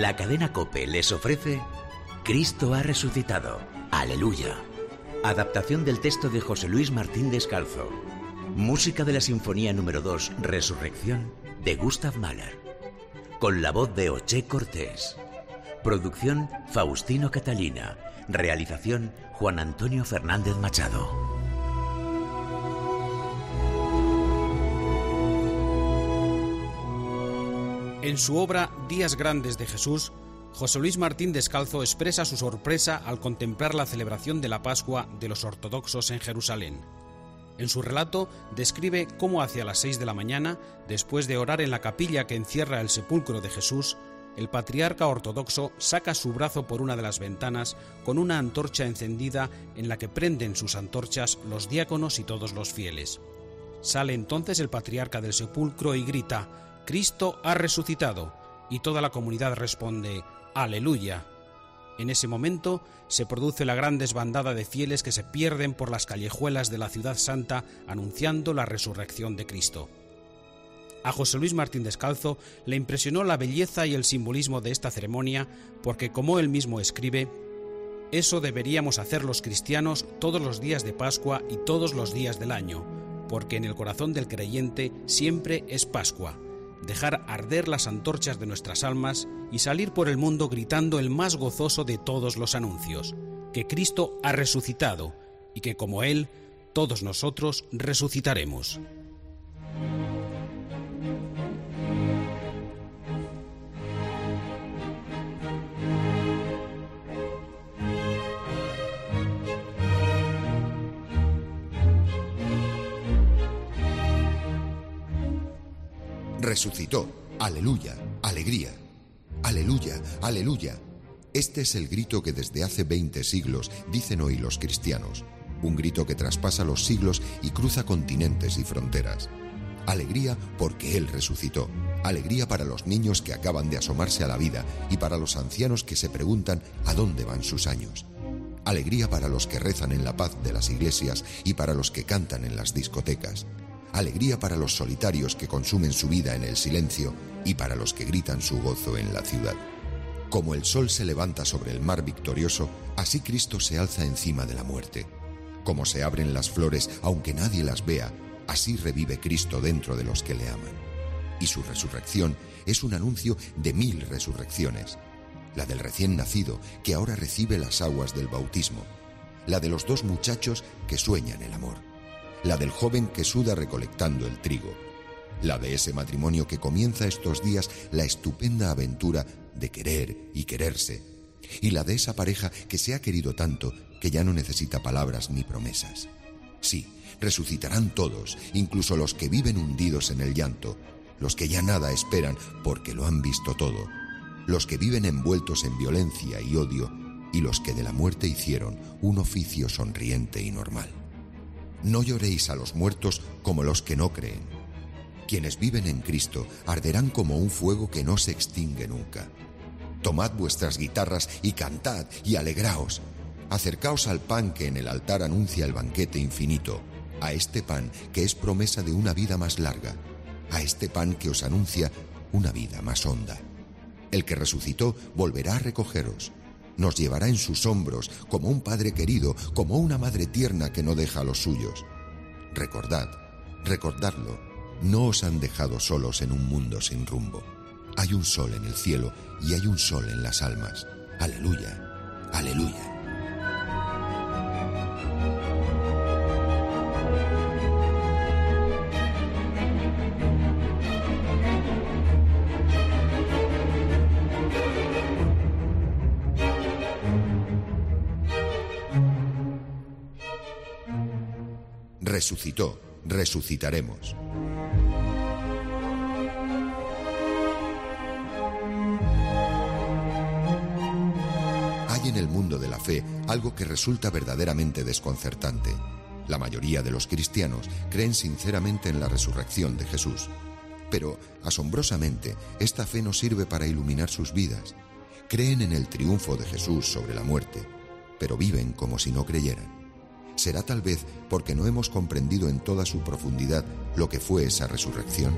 La cadena Cope les ofrece Cristo ha resucitado. Aleluya. Adaptación del texto de José Luis Martín Descalzo. Música de la Sinfonía número 2, Resurrección, de Gustav Mahler. Con la voz de Oche Cortés. Producción Faustino Catalina. Realización Juan Antonio Fernández Machado. En su obra Días Grandes de Jesús, José Luis Martín Descalzo expresa su sorpresa al contemplar la celebración de la Pascua de los ortodoxos en Jerusalén. En su relato describe cómo hacia las seis de la mañana, después de orar en la capilla que encierra el sepulcro de Jesús, el patriarca ortodoxo saca su brazo por una de las ventanas con una antorcha encendida en la que prenden sus antorchas los diáconos y todos los fieles. Sale entonces el patriarca del sepulcro y grita, Cristo ha resucitado, y toda la comunidad responde, Aleluya. En ese momento se produce la gran desbandada de fieles que se pierden por las callejuelas de la ciudad santa anunciando la resurrección de Cristo. A José Luis Martín Descalzo le impresionó la belleza y el simbolismo de esta ceremonia porque, como él mismo escribe, eso deberíamos hacer los cristianos todos los días de Pascua y todos los días del año, porque en el corazón del creyente siempre es Pascua, dejar arder las antorchas de nuestras almas y salir por el mundo gritando el más gozoso de todos los anuncios, que Cristo ha resucitado y que como Él, todos nosotros resucitaremos. Resucitó. Aleluya, alegría. Aleluya, aleluya. Este es el grito que desde hace 20 siglos dicen hoy los cristianos. Un grito que traspasa los siglos y cruza continentes y fronteras. Alegría porque Él resucitó. Alegría para los niños que acaban de asomarse a la vida y para los ancianos que se preguntan a dónde van sus años. Alegría para los que rezan en la paz de las iglesias y para los que cantan en las discotecas alegría para los solitarios que consumen su vida en el silencio y para los que gritan su gozo en la ciudad. Como el sol se levanta sobre el mar victorioso, así Cristo se alza encima de la muerte. Como se abren las flores aunque nadie las vea, así revive Cristo dentro de los que le aman. Y su resurrección es un anuncio de mil resurrecciones. La del recién nacido, que ahora recibe las aguas del bautismo. La de los dos muchachos que sueñan el amor la del joven que suda recolectando el trigo, la de ese matrimonio que comienza estos días la estupenda aventura de querer y quererse, y la de esa pareja que se ha querido tanto que ya no necesita palabras ni promesas. Sí, resucitarán todos, incluso los que viven hundidos en el llanto, los que ya nada esperan porque lo han visto todo, los que viven envueltos en violencia y odio, y los que de la muerte hicieron un oficio sonriente y normal. No lloréis a los muertos como los que no creen. Quienes viven en Cristo arderán como un fuego que no se extingue nunca. Tomad vuestras guitarras y cantad y alegraos. Acercaos al pan que en el altar anuncia el banquete infinito, a este pan que es promesa de una vida más larga, a este pan que os anuncia una vida más honda. El que resucitó volverá a recogeros nos llevará en sus hombros como un padre querido, como una madre tierna que no deja a los suyos. Recordad, recordadlo, no os han dejado solos en un mundo sin rumbo. Hay un sol en el cielo y hay un sol en las almas. Aleluya, aleluya. Resucitó, resucitaremos. Hay en el mundo de la fe algo que resulta verdaderamente desconcertante. La mayoría de los cristianos creen sinceramente en la resurrección de Jesús. Pero, asombrosamente, esta fe no sirve para iluminar sus vidas. Creen en el triunfo de Jesús sobre la muerte, pero viven como si no creyeran. ¿Será tal vez porque no hemos comprendido en toda su profundidad lo que fue esa resurrección?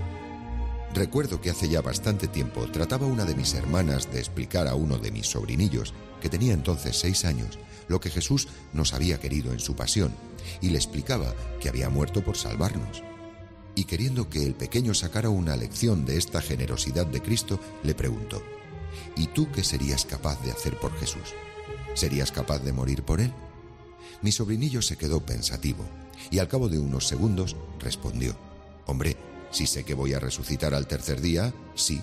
Recuerdo que hace ya bastante tiempo trataba una de mis hermanas de explicar a uno de mis sobrinillos, que tenía entonces seis años, lo que Jesús nos había querido en su pasión, y le explicaba que había muerto por salvarnos. Y queriendo que el pequeño sacara una lección de esta generosidad de Cristo, le preguntó, ¿Y tú qué serías capaz de hacer por Jesús? ¿Serías capaz de morir por él? Mi sobrinillo se quedó pensativo y al cabo de unos segundos respondió, Hombre, si sé que voy a resucitar al tercer día, sí.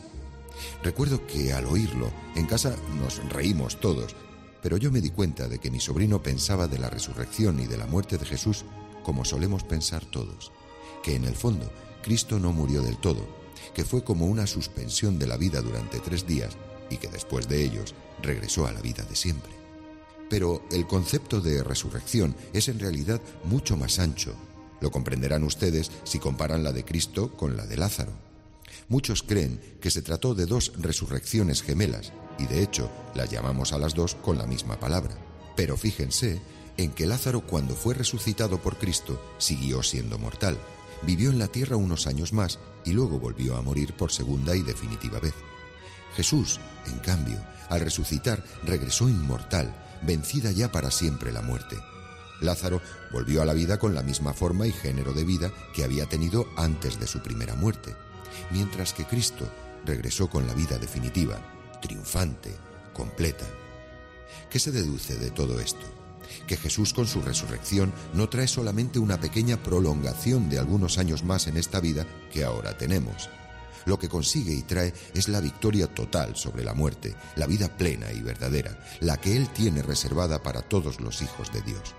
Recuerdo que al oírlo, en casa nos reímos todos, pero yo me di cuenta de que mi sobrino pensaba de la resurrección y de la muerte de Jesús como solemos pensar todos, que en el fondo Cristo no murió del todo, que fue como una suspensión de la vida durante tres días y que después de ellos regresó a la vida de siempre. Pero el concepto de resurrección es en realidad mucho más ancho lo comprenderán ustedes si comparan la de Cristo con la de Lázaro. Muchos creen que se trató de dos resurrecciones gemelas, y de hecho las llamamos a las dos con la misma palabra. Pero fíjense en que Lázaro cuando fue resucitado por Cristo siguió siendo mortal, vivió en la tierra unos años más y luego volvió a morir por segunda y definitiva vez. Jesús, en cambio, al resucitar, regresó inmortal, vencida ya para siempre la muerte. Lázaro volvió a la vida con la misma forma y género de vida que había tenido antes de su primera muerte, mientras que Cristo regresó con la vida definitiva, triunfante, completa. ¿Qué se deduce de todo esto? Que Jesús con su resurrección no trae solamente una pequeña prolongación de algunos años más en esta vida que ahora tenemos. Lo que consigue y trae es la victoria total sobre la muerte, la vida plena y verdadera, la que Él tiene reservada para todos los hijos de Dios.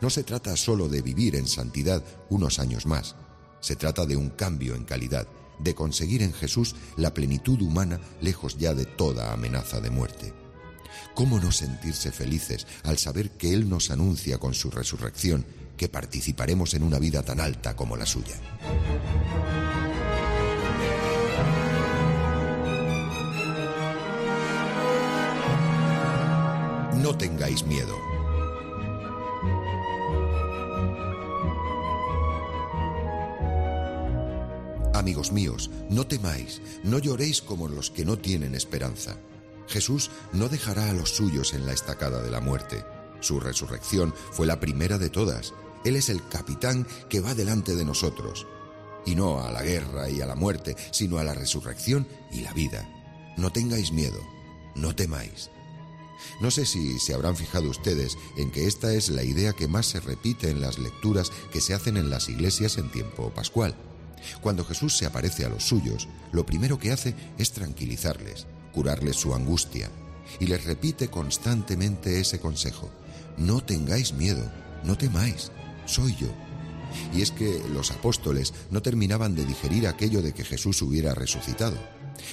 No se trata solo de vivir en santidad unos años más, se trata de un cambio en calidad, de conseguir en Jesús la plenitud humana lejos ya de toda amenaza de muerte. ¿Cómo no sentirse felices al saber que Él nos anuncia con su resurrección que participaremos en una vida tan alta como la suya? No tengáis miedo. Amigos míos, no temáis, no lloréis como los que no tienen esperanza. Jesús no dejará a los suyos en la estacada de la muerte. Su resurrección fue la primera de todas. Él es el capitán que va delante de nosotros. Y no a la guerra y a la muerte, sino a la resurrección y la vida. No tengáis miedo, no temáis. No sé si se habrán fijado ustedes en que esta es la idea que más se repite en las lecturas que se hacen en las iglesias en tiempo pascual. Cuando Jesús se aparece a los suyos, lo primero que hace es tranquilizarles, curarles su angustia, y les repite constantemente ese consejo, no tengáis miedo, no temáis, soy yo. Y es que los apóstoles no terminaban de digerir aquello de que Jesús hubiera resucitado.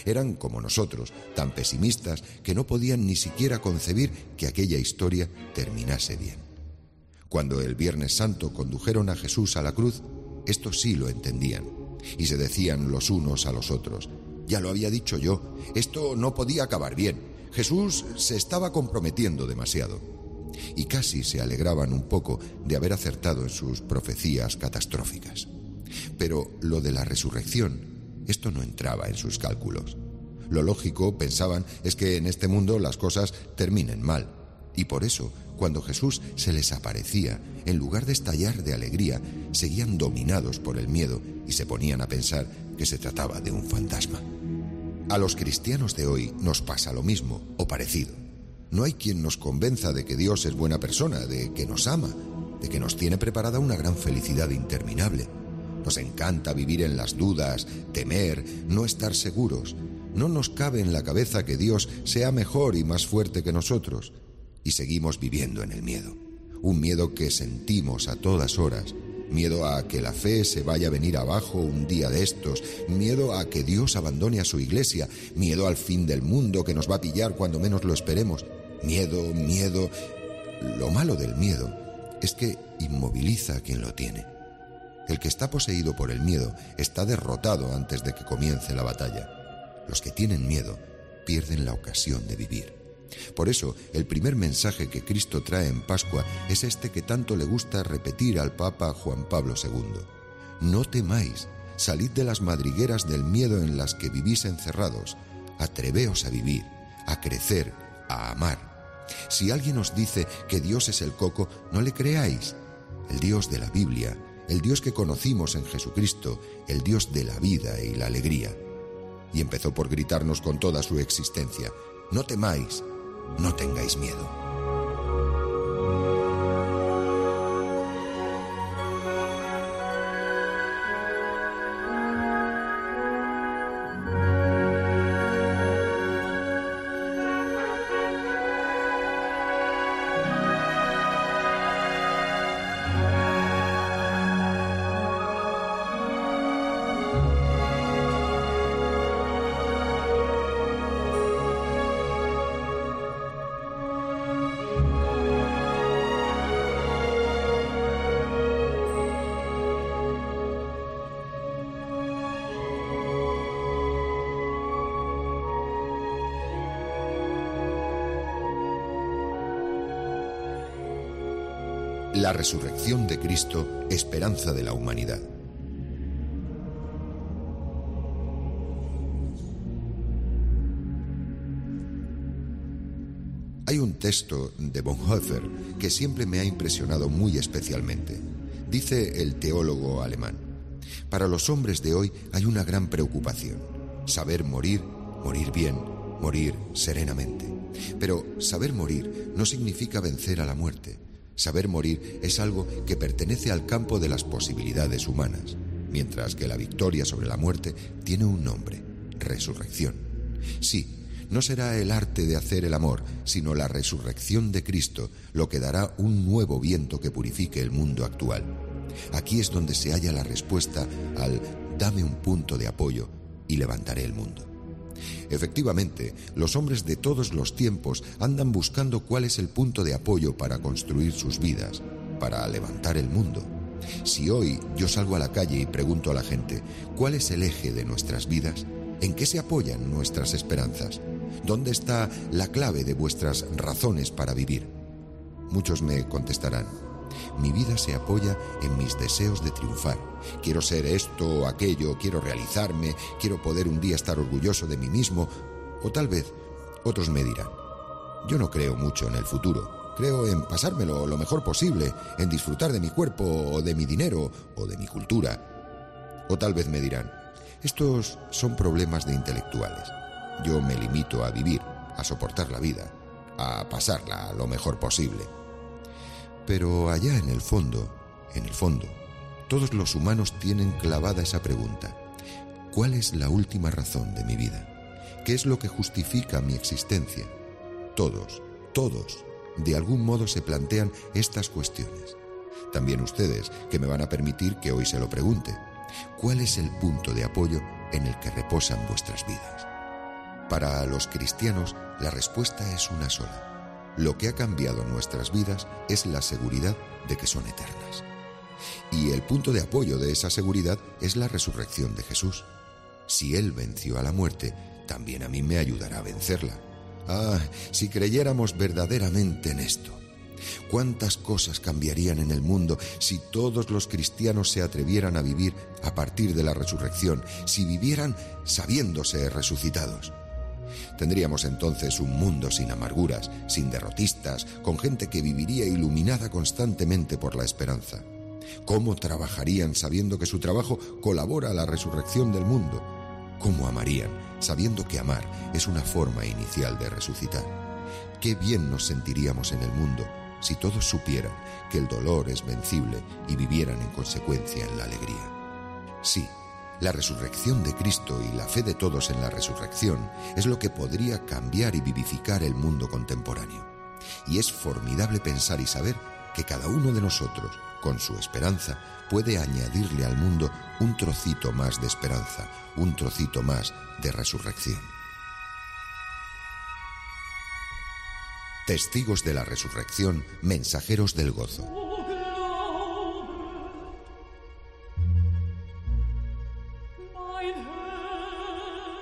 Eran como nosotros, tan pesimistas que no podían ni siquiera concebir que aquella historia terminase bien. Cuando el Viernes Santo condujeron a Jesús a la cruz, estos sí lo entendían y se decían los unos a los otros, ya lo había dicho yo, esto no podía acabar bien, Jesús se estaba comprometiendo demasiado. Y casi se alegraban un poco de haber acertado en sus profecías catastróficas. Pero lo de la resurrección, esto no entraba en sus cálculos. Lo lógico, pensaban, es que en este mundo las cosas terminen mal. Y por eso cuando Jesús se les aparecía, en lugar de estallar de alegría, seguían dominados por el miedo y se ponían a pensar que se trataba de un fantasma. A los cristianos de hoy nos pasa lo mismo o parecido. No hay quien nos convenza de que Dios es buena persona, de que nos ama, de que nos tiene preparada una gran felicidad interminable. Nos encanta vivir en las dudas, temer, no estar seguros. No nos cabe en la cabeza que Dios sea mejor y más fuerte que nosotros y seguimos viviendo en el miedo. Un miedo que sentimos a todas horas. Miedo a que la fe se vaya a venir abajo un día de estos. Miedo a que Dios abandone a su iglesia. Miedo al fin del mundo que nos va a pillar cuando menos lo esperemos. Miedo, miedo. Lo malo del miedo es que inmoviliza a quien lo tiene. El que está poseído por el miedo está derrotado antes de que comience la batalla. Los que tienen miedo pierden la ocasión de vivir. Por eso, el primer mensaje que Cristo trae en Pascua es este que tanto le gusta repetir al Papa Juan Pablo II. No temáis, salid de las madrigueras del miedo en las que vivís encerrados, atreveos a vivir, a crecer, a amar. Si alguien os dice que Dios es el coco, no le creáis. El Dios de la Biblia, el Dios que conocimos en Jesucristo, el Dios de la vida y la alegría. Y empezó por gritarnos con toda su existencia, no temáis, no tengáis miedo. La resurrección de Cristo, esperanza de la humanidad. Hay un texto de Bonhoeffer que siempre me ha impresionado muy especialmente. Dice el teólogo alemán, para los hombres de hoy hay una gran preocupación, saber morir, morir bien, morir serenamente. Pero saber morir no significa vencer a la muerte, Saber morir es algo que pertenece al campo de las posibilidades humanas, mientras que la victoria sobre la muerte tiene un nombre, resurrección. Sí, no será el arte de hacer el amor, sino la resurrección de Cristo lo que dará un nuevo viento que purifique el mundo actual. Aquí es donde se halla la respuesta al dame un punto de apoyo y levantaré el mundo. Efectivamente, los hombres de todos los tiempos andan buscando cuál es el punto de apoyo para construir sus vidas, para levantar el mundo. Si hoy yo salgo a la calle y pregunto a la gente, ¿cuál es el eje de nuestras vidas? ¿En qué se apoyan nuestras esperanzas? ¿Dónde está la clave de vuestras razones para vivir? Muchos me contestarán, mi vida se apoya en mis deseos de triunfar. Quiero ser esto o aquello, quiero realizarme, quiero poder un día estar orgulloso de mí mismo. O tal vez otros me dirán, yo no creo mucho en el futuro. Creo en pasármelo lo mejor posible, en disfrutar de mi cuerpo o de mi dinero o de mi cultura. O tal vez me dirán, estos son problemas de intelectuales. Yo me limito a vivir, a soportar la vida, a pasarla lo mejor posible. Pero allá en el fondo, en el fondo, todos los humanos tienen clavada esa pregunta. ¿Cuál es la última razón de mi vida? ¿Qué es lo que justifica mi existencia? Todos, todos, de algún modo se plantean estas cuestiones. También ustedes, que me van a permitir que hoy se lo pregunte. ¿Cuál es el punto de apoyo en el que reposan vuestras vidas? Para los cristianos, la respuesta es una sola lo que ha cambiado nuestras vidas es la seguridad de que son eternas. Y el punto de apoyo de esa seguridad es la resurrección de Jesús. Si Él venció a la muerte, también a mí me ayudará a vencerla. Ah, si creyéramos verdaderamente en esto. ¿Cuántas cosas cambiarían en el mundo si todos los cristianos se atrevieran a vivir a partir de la resurrección, si vivieran sabiéndose resucitados? Tendríamos entonces un mundo sin amarguras, sin derrotistas, con gente que viviría iluminada constantemente por la esperanza. ¿Cómo trabajarían sabiendo que su trabajo colabora a la resurrección del mundo? ¿Cómo amarían sabiendo que amar es una forma inicial de resucitar? Qué bien nos sentiríamos en el mundo si todos supieran que el dolor es vencible y vivieran en consecuencia en la alegría. Sí, la resurrección de Cristo y la fe de todos en la resurrección es lo que podría cambiar y vivificar el mundo contemporáneo. Y es formidable pensar y saber que cada uno de nosotros, con su esperanza, puede añadirle al mundo un trocito más de esperanza, un trocito más de resurrección. Testigos de la resurrección, mensajeros del gozo.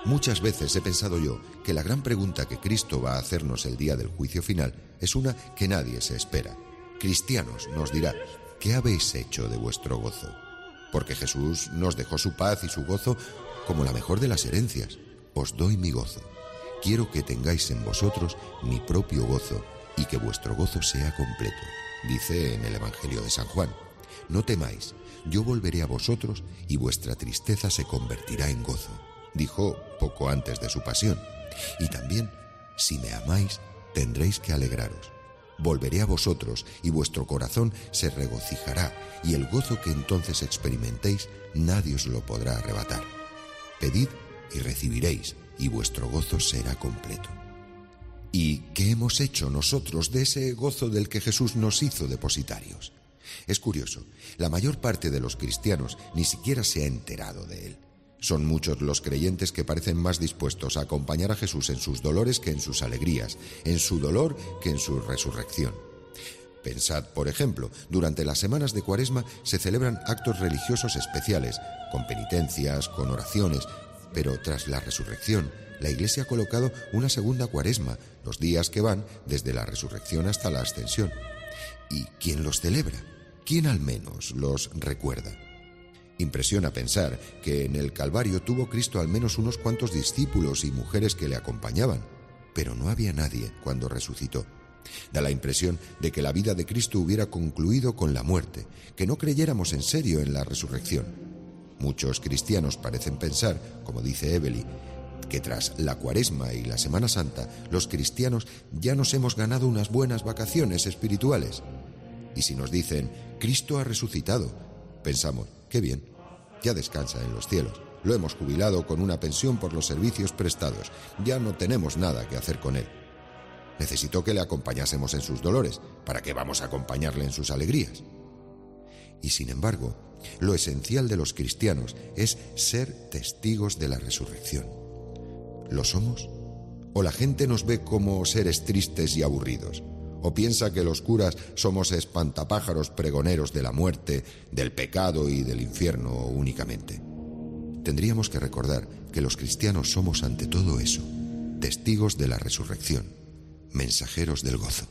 Muchas veces he pensado yo que la gran pregunta que Cristo va a hacernos el día del juicio final es una que nadie se espera. Cristianos nos dirá, ¿qué habéis hecho de vuestro gozo? porque Jesús nos dejó su paz y su gozo como la mejor de las herencias. Os doy mi gozo. Quiero que tengáis en vosotros mi propio gozo y que vuestro gozo sea completo. Dice en el Evangelio de San Juan, no temáis, yo volveré a vosotros y vuestra tristeza se convertirá en gozo. Dijo poco antes de su pasión. Y también, si me amáis, tendréis que alegraros. Volveré a vosotros y vuestro corazón se regocijará y el gozo que entonces experimentéis nadie os lo podrá arrebatar. Pedid y recibiréis y vuestro gozo será completo. ¿Y qué hemos hecho nosotros de ese gozo del que Jesús nos hizo depositarios? Es curioso, la mayor parte de los cristianos ni siquiera se ha enterado de él. Son muchos los creyentes que parecen más dispuestos a acompañar a Jesús en sus dolores que en sus alegrías, en su dolor que en su resurrección. Pensad, por ejemplo, durante las semanas de Cuaresma se celebran actos religiosos especiales, con penitencias, con oraciones, pero tras la resurrección, la Iglesia ha colocado una segunda Cuaresma, los días que van desde la resurrección hasta la ascensión. ¿Y quién los celebra? ¿Quién al menos los recuerda? Impresiona pensar que en el Calvario tuvo Cristo al menos unos cuantos discípulos y mujeres que le acompañaban, pero no había nadie cuando resucitó. Da la impresión de que la vida de Cristo hubiera concluido con la muerte, que no creyéramos en serio en la resurrección. Muchos cristianos parecen pensar, como dice Evely, que tras la cuaresma y la Semana Santa, los cristianos ya nos hemos ganado unas buenas vacaciones espirituales. Y si nos dicen, Cristo ha resucitado, pensamos, qué bien, ya descansa en los cielos. Lo hemos jubilado con una pensión por los servicios prestados. Ya no tenemos nada que hacer con él. Necesitó que le acompañásemos en sus dolores. ¿Para qué vamos a acompañarle en sus alegrías? Y sin embargo, lo esencial de los cristianos es ser testigos de la resurrección. ¿Lo somos? ¿O la gente nos ve como seres tristes y aburridos? ¿O piensa que los curas somos espantapájaros pregoneros de la muerte, del pecado y del infierno únicamente? Tendríamos que recordar que los cristianos somos ante todo eso, testigos de la resurrección, mensajeros del gozo.